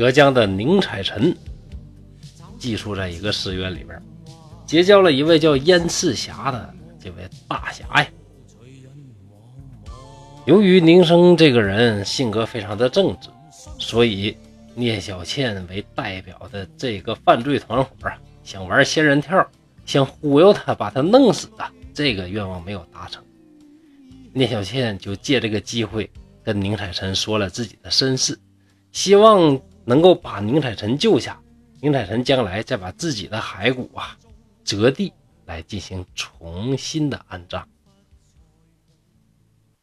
浙江的宁采臣寄宿在一个寺院里边，结交了一位叫燕赤霞的这位大侠呀。由于宁生这个人性格非常的正直，所以聂小倩为代表的这个犯罪团伙啊，想玩仙人跳，想忽悠他把他弄死啊，这个愿望没有达成。聂小倩就借这个机会跟宁采臣说了自己的身世，希望能够把宁采臣救下，宁采臣将来再把自己的骸骨啊折地来进行重新的安葬。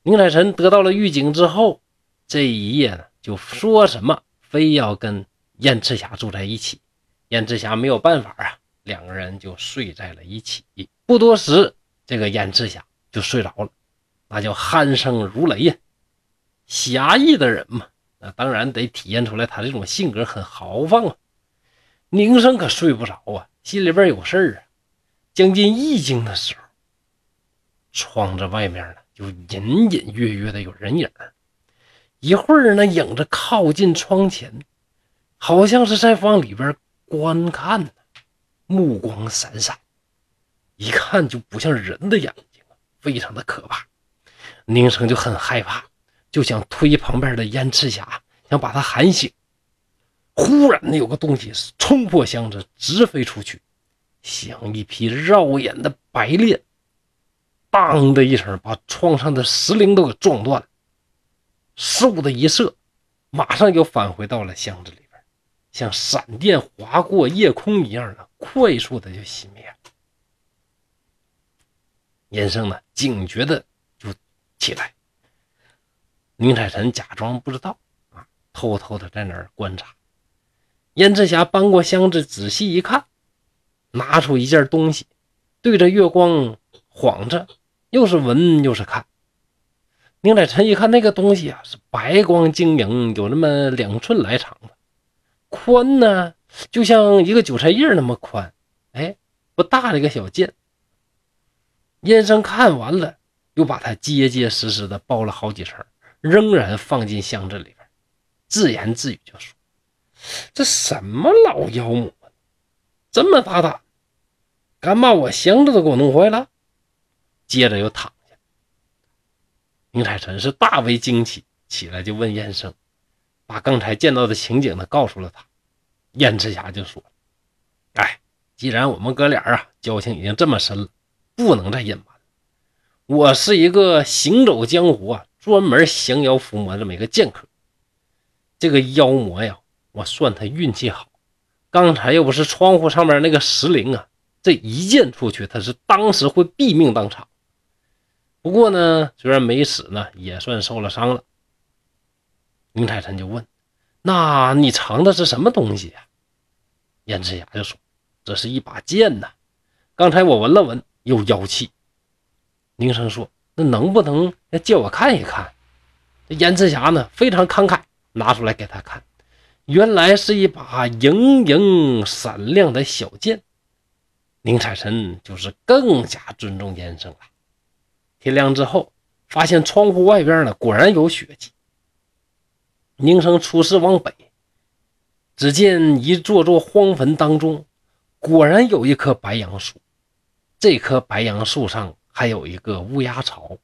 宁采臣得到了预警之后，这一夜呢，就说什么非要跟燕赤霞住在一起。燕赤霞没有办法啊，两个人就睡在了一起。不多时，这个燕赤霞就睡着了，那叫鼾声如雷呀。侠义的人嘛，当然得体现出来他这种性格很豪放啊。宁生可睡不着啊，心里边有事儿啊。将近一更的时候，窗子外面呢。就隐隐约约的有人影一会儿呢，影子靠近窗前，好像是在往里边观看呢，目光闪闪，一看就不像人的眼睛非常的可怕。宁生就很害怕，就想推旁边的燕赤霞，想把他喊醒。忽然呢，有个东西冲破箱子直飞出去，像一匹绕眼的白练。当的一声，把窗上的石铃都给撞断了。嗖的一射，马上就返回到了箱子里边，像闪电划过夜空一样的快速的就熄灭了。燕生呢，警觉的就起来。宁采臣假装不知道啊，偷偷的在那儿观察。燕赤霞搬过箱子，仔细一看，拿出一件东西，对着月光晃着。又是闻又是看，宁采臣一看那个东西啊，是白光晶莹，有那么两寸来长的，宽呢就像一个韭菜叶那么宽，哎，不大的一个小剑。燕生看完了，又把它结结实实的包了好几层，仍然放进箱子里边，自言自语就说：“这什么老妖魔，这么大胆，敢把我箱子都给我弄坏了？”接着又躺下，宁采臣是大为惊奇，起来就问燕生，把刚才见到的情景呢告诉了他。燕赤霞就说：“哎，既然我们哥俩啊交情已经这么深了，不能再隐瞒。我是一个行走江湖啊，专门降妖伏魔这么一个剑客。这个妖魔呀，我算他运气好，刚才又不是窗户上面那个石灵啊，这一剑出去，他是当时会毙命当场。”不过呢，虽然没死呢，也算受了伤了。宁采臣就问：“那你藏的是什么东西呀？”燕赤霞就说：“这是一把剑呐，刚才我闻了闻，有妖气。”宁生说：“那能不能借我看一看？”燕赤霞呢，非常慷慨，拿出来给他看，原来是一把莹莹闪亮的小剑。宁采臣就是更加尊重燕生了。天亮之后，发现窗户外边呢，果然有血迹。宁生出示往北，只见一座座荒坟当中，果然有一棵白杨树。这棵白杨树上还有一个乌鸦巢。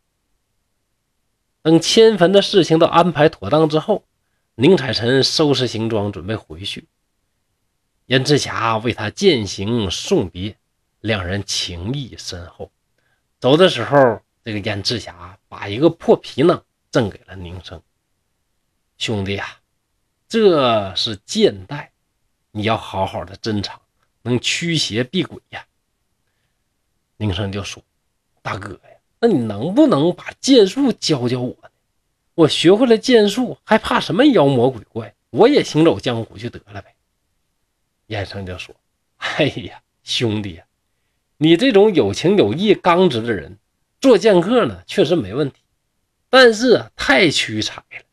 等迁坟的事情都安排妥当之后，宁采臣收拾行装准备回去。燕赤霞为他饯行送别，两人情谊深厚。走的时候。这个燕赤霞把一个破皮囊赠给了宁生兄弟啊，这是剑带，你要好好的珍藏，能驱邪避鬼呀。宁生就说：“大哥呀，那你能不能把剑术教教我呢？我学会了剑术，还怕什么妖魔鬼怪？我也行走江湖就得了呗。”燕生就说：“哎呀，兄弟呀，你这种有情有义、刚直的人。”做剑客呢，确实没问题，但是太屈才了。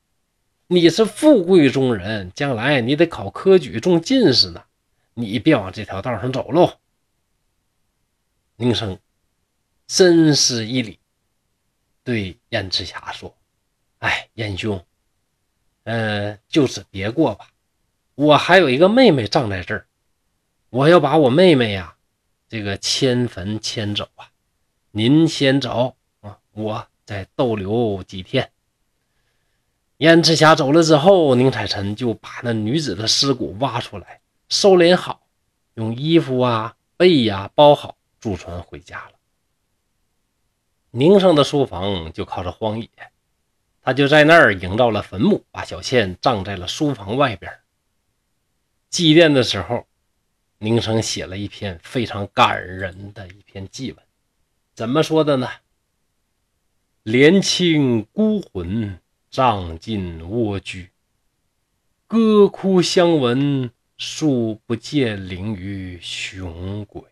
你是富贵中人，将来你得考科举中进士呢，你别往这条道上走喽。”宁生深施一礼，对燕赤霞说：“哎，燕兄，嗯，就此别过吧。我还有一个妹妹葬在这儿，我要把我妹妹呀，这个迁坟迁走啊。您先走啊，我再逗留几天。”燕赤霞走了之后，宁采臣就把那女子的尸骨挖出来，收敛好，用衣服啊、被呀包好。坐船回家了。宁生的书房就靠着荒野，他就在那儿营造了坟墓，把小倩葬在了书房外边。祭奠的时候，宁生写了一篇非常感人的一篇祭文，怎么说的呢？怜卿孤魂葬进蜗居，歌哭相闻，数不见灵于雄鬼。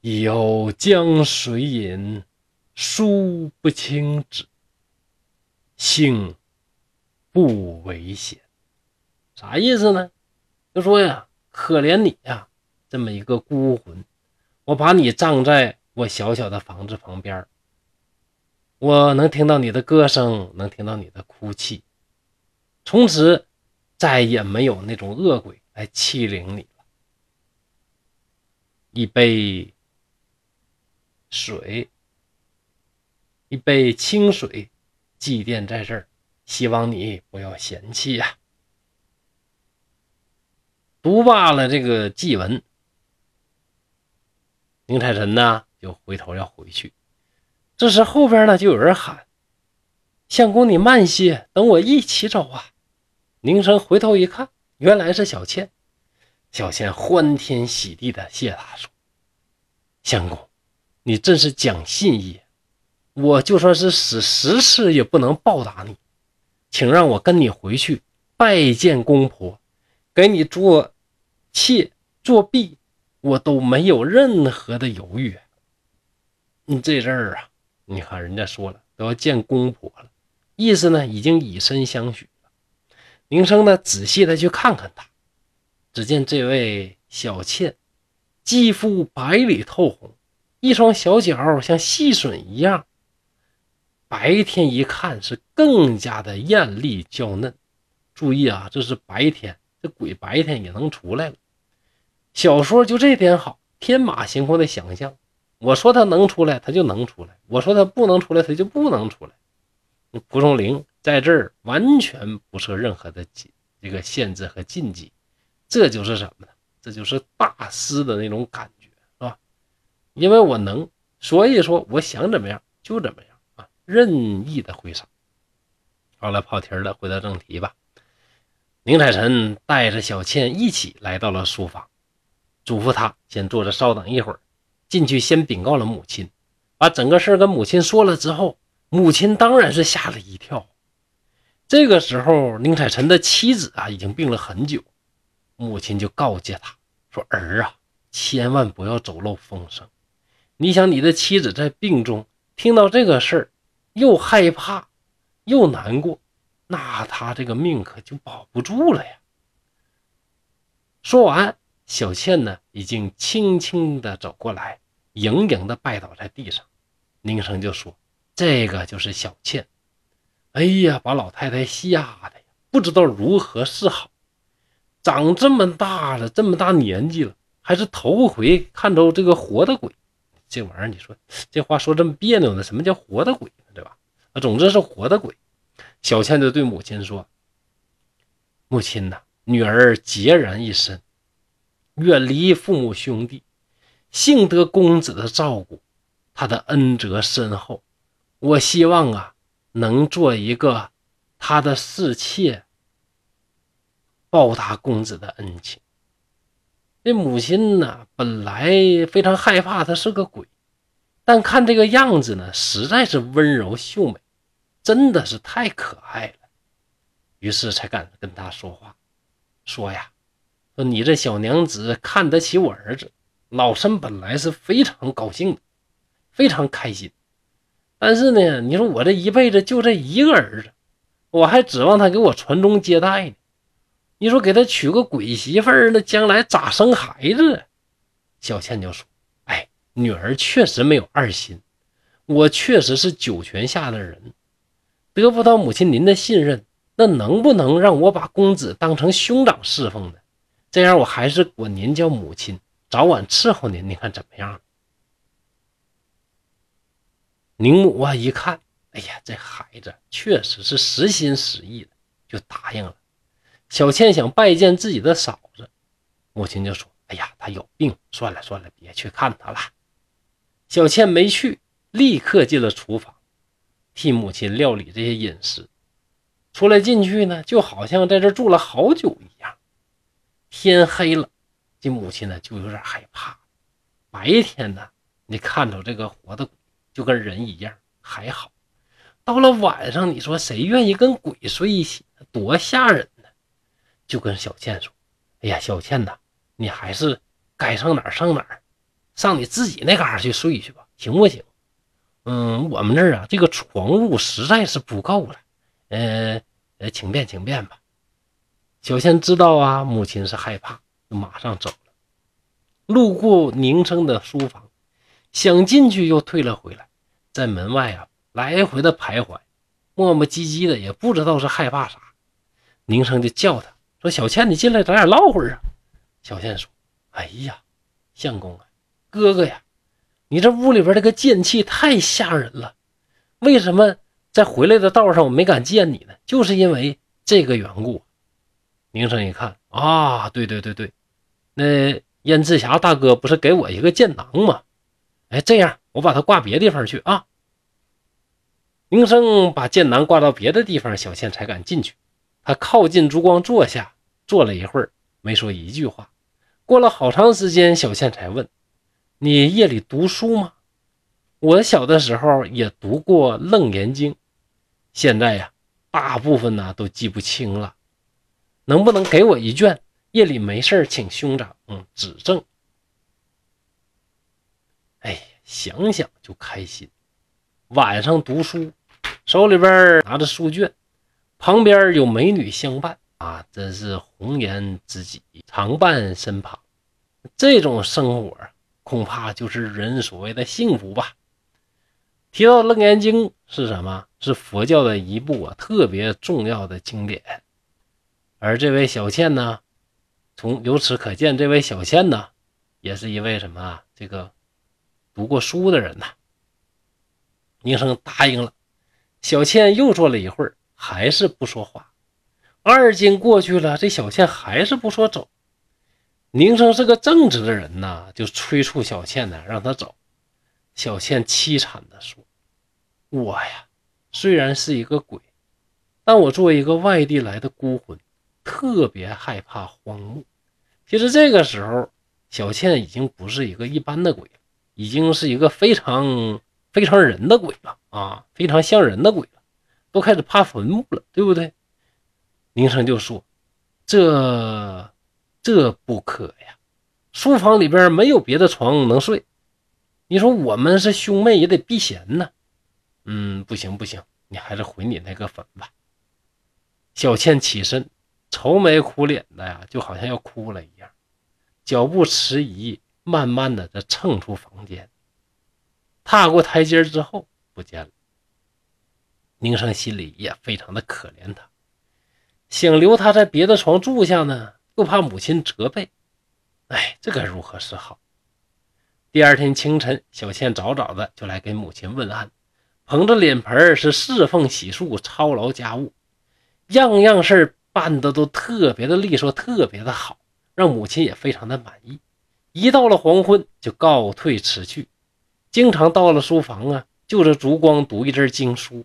有江水饮，书不清纸，幸不危险。啥意思呢？就说呀，可怜你呀，这么一个孤魂，我把你葬在我小小的房子旁边我能听到你的歌声，能听到你的哭泣，从此再也没有那种恶鬼来欺凌你了。一杯。水，一杯清水，祭奠在这儿，希望你不要嫌弃呀。读罢了这个祭文，宁采臣呢就回头要回去，这时后边呢就有人喊：“相公，你慢些，等我一起走啊！”宁生回头一看，原来是小倩。小倩欢天喜地的谢他说：“相公。”你真是讲信义，我就算是死十次也不能报答你，请让我跟你回去拜见公婆，给你做妾做婢，我都没有任何的犹豫。你这阵儿啊，你看人家说了都要见公婆了，意思呢已经以身相许了。宁生呢仔细的去看看他，只见这位小妾肌肤白里透红。一双小脚像细笋一样，白天一看是更加的艳丽娇嫩。注意啊，这是白天，这鬼白天也能出来了。小说就这点好，天马行空的想象。我说他能出来，他就能出来；我说他不能出来，他就不能出来。蒲松龄在这儿完全不设任何的这个限制和禁忌，这就是什么呢？这就是大师的那种感。因为我能，所以说我想怎么样就怎么样啊，任意的挥洒。好了，跑题了，回到正题吧。宁采臣带着小倩一起来到了书房，嘱咐他先坐着稍等一会儿，进去先禀告了母亲，把整个事跟母亲说了之后，母亲当然是吓了一跳。这个时候，宁采臣的妻子啊已经病了很久，母亲就告诫他说：“儿啊，千万不要走漏风声。”你想，你的妻子在病中听到这个事儿，又害怕又难过，那他这个命可就保不住了呀。说完，小倩呢已经轻轻的走过来，盈盈的拜倒在地上。宁生就说：“这个就是小倩。”哎呀，把老太太吓得呀，不知道如何是好。长这么大了，这么大年纪了，还是头回看着这个活的鬼。这玩意儿，你说这话说这么别扭呢？什么叫活的鬼？对吧？啊，总之是活的鬼。小倩就对母亲说：“母亲呐，女儿孑然一身，远离父母兄弟，幸得公子的照顾，他的恩泽深厚。我希望啊，能做一个他的侍妾，报答公子的恩情。”这母亲呢，本来非常害怕他是个鬼，但看这个样子呢，实在是温柔秀美，真的是太可爱了，于是才敢跟他说话，说呀，说你这小娘子看得起我儿子，老身本来是非常高兴的，非常开心，但是呢，你说我这一辈子就这一个儿子，我还指望他给我传宗接代呢，你说给他娶个鬼媳妇儿，那将来咋生孩子？小倩就说：“哎，女儿确实没有二心，我确实是九泉下的人，得不到母亲您的信任，那能不能让我把公子当成兄长侍奉呢？这样我还是管您叫母亲，早晚伺候您，您看怎么样？”宁母啊，一看，哎呀，这孩子确实是实心实意的，就答应了。小倩想拜见自己的嫂子，母亲就说：“哎呀，她有病，算了算了，别去看她了。”小倩没去，立刻进了厨房，替母亲料理这些饮食。出来进去呢，就好像在这住了好久一样。天黑了，这母亲呢就有点害怕。白天呢，你看着这个活的。就跟人一样还好，到了晚上，你说谁愿意跟鬼睡一起？多吓人！就跟小倩说：“哎呀，小倩呐，你还是该上哪儿上哪儿，上你自己那嘎去睡去吧，行不行？嗯，我们这儿啊，这个床褥实在是不够了。呃呃，请便请便吧。”小倩知道啊，母亲是害怕，就马上走了。路过宁生的书房，想进去又退了回来。在门外啊，来回的徘徊，磨磨唧唧的，也不知道是害怕啥。宁生就叫他说：“小倩，你进来，咱俩唠会儿啊。”小倩说：“哎呀，相公啊，哥哥呀，你这屋里边这个剑气太吓人了。为什么在回来的道上我没敢见你呢？就是因为这个缘故。”宁生一看啊，对对对对，那燕志霞大哥不是给我一个剑囊吗？哎，这样我把它挂别地方去啊。宁生把剑囊挂到别的地方，小倩才敢进去。他靠近烛光坐下，坐了一会儿，没说一句话。过了好长时间，小倩才问：“你夜里读书吗？”我小的时候也读过《楞严经》，现在呀，大部分呢都记不清了。能不能给我一卷？夜里没事请兄长嗯指正。哎，想想就开心。晚上读书。手里边拿着书卷，旁边有美女相伴啊，真是红颜知己常伴身旁。这种生活恐怕就是人所谓的幸福吧。提到《楞严经》是什么？是佛教的一部啊特别重要的经典。而这位小倩呢，从由此可见，这位小倩呢，也是一位什么啊？这个读过书的人呐。宁生答应了。小倩又坐了一会儿，还是不说话。二更过去了，这小倩还是不说走。宁生是个正直的人呐，就催促小倩呢，让她走。小倩凄惨地说：“我呀，虽然是一个鬼，但我作为一个外地来的孤魂，特别害怕荒漠。其实这个时候，小倩已经不是一个一般的鬼了，已经是一个非常……”非常人的鬼了啊，非常像人的鬼了，都开始怕坟墓了，对不对？宁生就说：“这这不可呀，书房里边没有别的床能睡。你说我们是兄妹，也得避嫌呢。嗯，不行不行，你还是回你那个坟吧。”小倩起身，愁眉苦脸的呀，就好像要哭了一样，脚步迟疑，慢慢的在蹭出房间。踏过台阶之后不见了，宁生心里也非常的可怜他，想留他在别的床住下呢，又怕母亲责备，哎，这该如何是好？第二天清晨，小倩早早的就来给母亲问安，捧着脸盆是侍奉洗漱、操劳家务，样样事办的都特别的利索，特别的好，让母亲也非常的满意。一到了黄昏，就告退辞去。经常到了书房啊，就着烛光读一阵经书，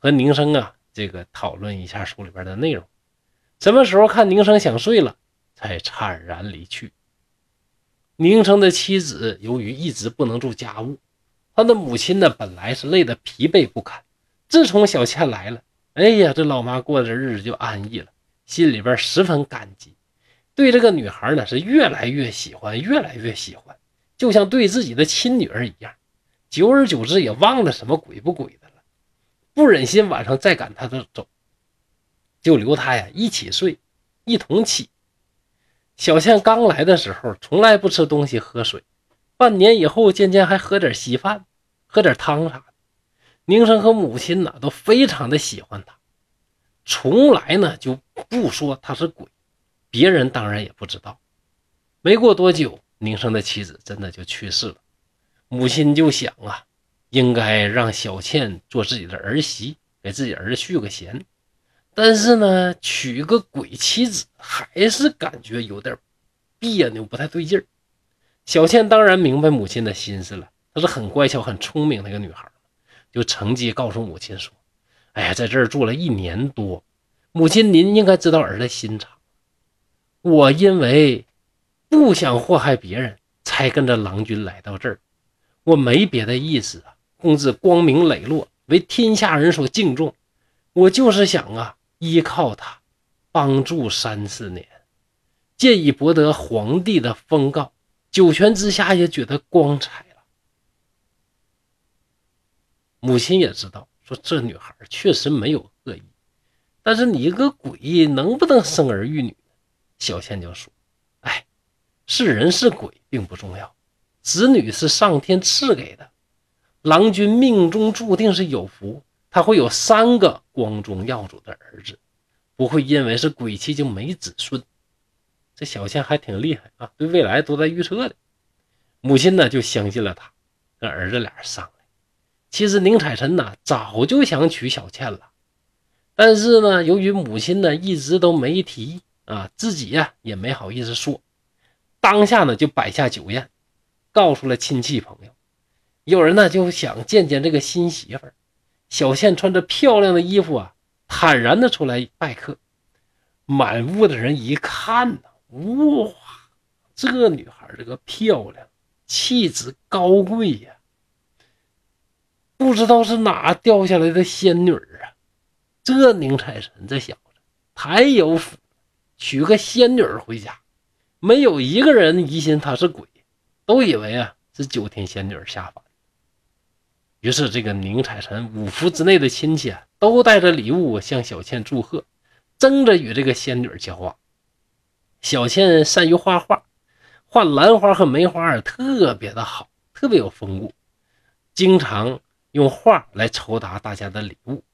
和宁生啊这个讨论一下书里边的内容。什么时候看宁生想睡了，才惨然离去。宁生的妻子由于一直不能做家务，他的母亲呢本来是累得疲惫不堪。自从小倩来了，哎呀，这老妈过的日子就安逸了，心里边十分感激，对这个女孩呢是越来越喜欢，越来越喜欢。就像对自己的亲女儿一样，久而久之也忘了什么鬼不鬼的，不忍心晚上再赶他的走，就留他呀一起睡。一同起。小倩刚来的时候，从来不吃东西喝水，半年以后，渐渐还喝点稀饭，喝点汤啥的。宁生和母亲呢，都非常的喜欢他，从来呢就不说他是鬼，别人当然也不知道。没过多久，宁生的妻子真的就去世了，母亲就想啊，应该让小倩做自己的儿媳，给自己儿子续个弦。但是呢，娶个鬼妻子还是感觉有点别扭，不太对劲儿。小倩当然明白母亲的心思了，她是很乖巧、很聪明的一个女孩，就乘机告诉母亲说：“哎呀，在这儿住了一年多，母亲您应该知道儿子心肠。我因为不想祸害别人，才跟着郎君来到这儿，我没别的意思啊。公子光明磊落，为天下人所敬重，我就是想啊。”依靠他，帮助三四年，借以博得皇帝的封诰，九泉之下也觉得光彩了。母亲也知道，说这女孩确实没有恶意，但是你一个鬼能不能生儿育女？小倩就说：“哎，是人是鬼并不重要，子女是上天赐给的，郎君命中注定是有福。”他会有三个光宗耀祖的儿子，不会因为是鬼气就没子孙。这小倩还挺厉害啊，对未来都在预测的。母亲呢就相信了他，跟儿子俩人商量。其实宁采臣呢早就想娶小倩了，但是呢由于母亲呢一直都没提啊，自己呀也没好意思说。当下呢就摆下酒宴，告诉了亲戚朋友。有人呢就想见见这个新媳妇儿。小倩穿着漂亮的衣服啊，坦然的出来拜客。满屋的人一看呢，哇，这女孩这个漂亮，气质高贵呀，不知道是哪掉下来的仙女啊！这宁采臣这小子太有福，娶个仙女儿回家，没有一个人疑心他是鬼，都以为啊是九天仙女下凡。于是，这个宁采臣五福之内的亲戚啊，都带着礼物向小倩祝贺，争着与这个仙女交往。小倩善于画画，画兰花和梅花特别的好，特别有风骨，经常用画来酬答大家的礼物。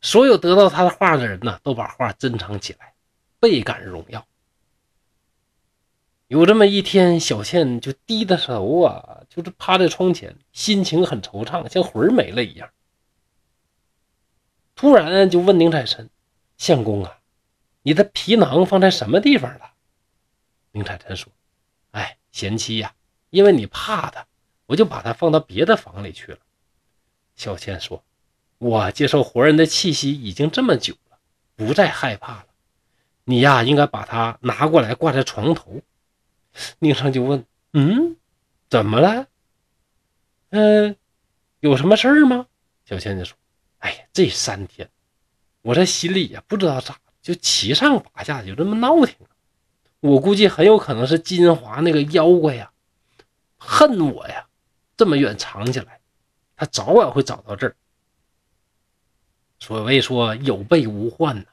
所有得到他的画的人呢，都把画珍藏起来，倍感荣耀。有这么一天，小倩就低着头啊，就是趴在窗前，心情很惆怅，像魂没了一样。突然就问宁采臣：“相公啊，你的皮囊放在什么地方了？”宁采臣说：“哎，贤妻呀，因为你怕他，我就把他放到别的房里去了。”小倩说：“我接受活人的气息已经这么久了，不再害怕了。你呀，应该把它拿过来挂在床头。”宁生就问：“嗯，怎么了？嗯，有什么事儿吗？”小倩就说：“哎呀，这三天，我这心里呀，不知道咋就七上八下，就这么闹腾。我估计很有可能是金华那个妖怪呀，恨我呀，这么远藏起来，他早晚会找到这儿。所谓说有备无患呢，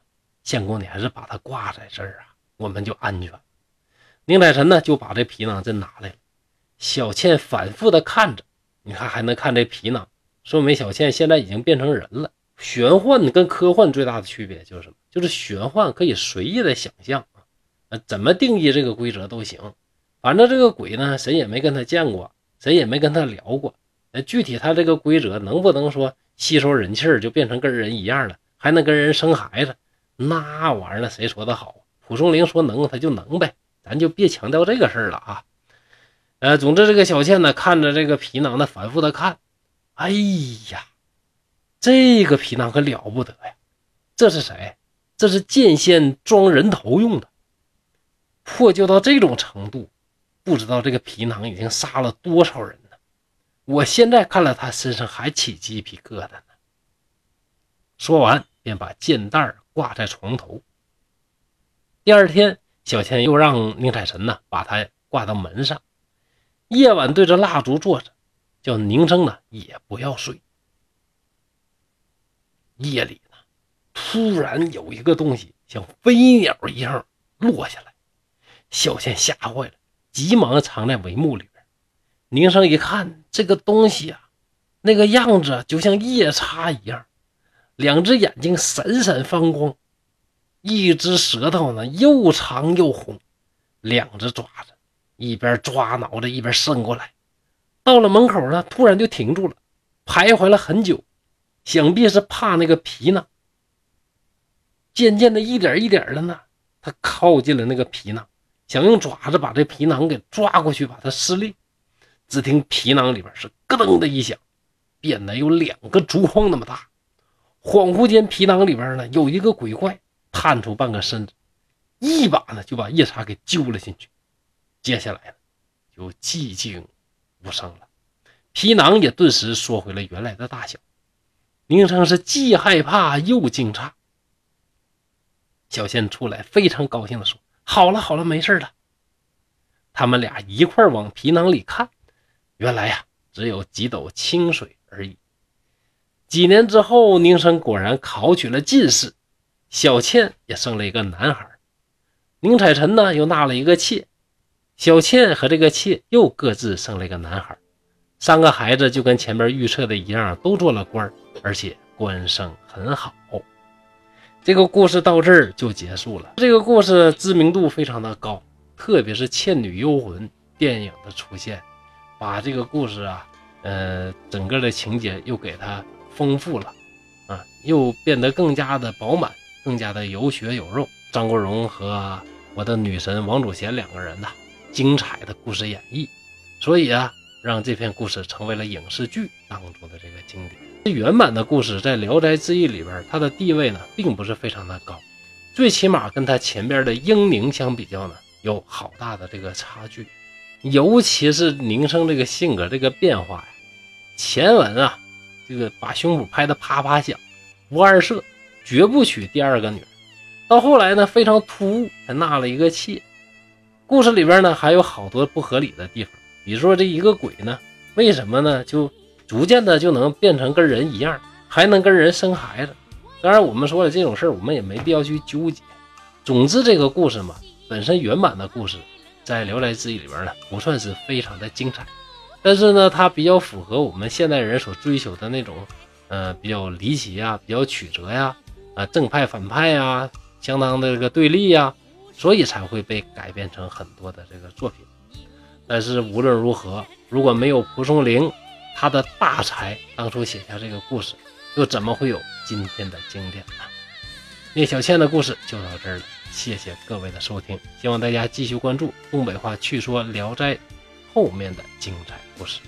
相公，你还是把它挂在这儿啊，我们就安全。”宁采臣呢，就把这皮囊真拿来了。小倩反复的看着，你看还能看这皮囊，说明小倩现在已经变成人了。玄幻跟科幻最大的区别就是什么？就是玄幻可以随意的想象啊，怎么定义这个规则都行。反正这个鬼呢，谁也没跟他见过，谁也没跟他聊过。那具体他这个规则能不能说吸收人气儿就变成跟人一样了，还能跟人生孩子？那玩意儿谁说的好？蒲松龄说能，他就能呗。咱就别强调这个事儿了啊，呃，总之这个小倩呢，看着这个皮囊呢，反复的看，哎呀，这个皮囊可了不得呀！这是谁？这是剑仙装人头用的，破旧到这种程度，不知道这个皮囊已经杀了多少人呢？我现在看了他身上还起鸡皮疙瘩呢。说完，便把剑袋挂在床头。第二天。小倩又让宁采臣呢把它挂到门上，夜晚对着蜡烛坐着，叫宁生呢也不要睡。夜里呢，突然有一个东西像飞鸟一样落下来。小倩吓坏了，急忙藏在帷幕里边。宁生一看这个东西啊，那个样子就像夜叉一样，两只眼睛闪闪发光，一只舌头呢又长又红，两只爪子一边抓挠着一边伸过来。到了门口呢，突然就停住了，徘徊了很久，想必是怕那个皮囊。渐渐的，一点一点的呢，他靠近了那个皮囊。想用爪子把这皮囊给抓过去，把它撕裂。只听皮囊里边是咯噔的一响，变得有两个竹筐那么大。恍惚间，皮囊里边呢有一个鬼怪探出半个身子，一把呢就把夜叉给揪了进去。接下来呢就寂静无声了，皮囊也顿时缩回了原来的大小。宁生是既害怕又惊诧。小仙出来，非常高兴地说。好了好了，没事了。他们俩一块往皮囊里看，原来呀，只有几斗清水而已。几年之后，宁生果然考取了进士，小倩也生了一个男孩。宁采臣呢，又纳了一个妾，小倩和这个妾又各自生了一个男孩。三个孩子就跟前面预测的一样，都做了官，而且官声很好。这个故事到这儿就结束了。这个故事知名度非常的高，特别是《倩女幽魂》电影的出现，把这个故事啊，呃，整个的情节又给它丰富了，啊，又变得更加的饱满，更加的有血有肉。张国荣和我的女神王祖贤两个人呐，精彩的故事演绎，所以啊，让这篇故事成为了影视剧当中的这个经典。这原版的故事在《聊斋志异》里边，它的地位呢，并不是非常的高，最起码跟它前边的英宁相比较呢，有好大的这个差距。尤其是宁生这个性格这个变化呀，前文啊，这个把胸脯拍得啪啪响，不二色，绝不娶第二个女儿。到后来呢，非常突兀，还纳了一个妾。故事里边呢，还有好多不合理的地方，比如说这一个鬼呢，为什么呢？就逐渐的就能变成跟人一样，还能跟人生孩子。当然，我们说了这种事儿，我们也没必要去纠结。总之，这个故事嘛，本身原版的故事在《聊斋志异》里边呢，不算是非常的精彩，但是呢，它比较符合我们现代人所追求的那种，呃，比较离奇啊，比较曲折呀，啊正派反派呀，相当的这个对立呀，所以才会被改编成很多的这个作品。但是无论如何，如果没有蒲松龄。他的大才当初写下这个故事，又怎么会有今天的经典呢？聂小倩的故事就到这儿了，谢谢各位的收听，希望大家继续关注东北话趣说《聊斋》后面的精彩故事。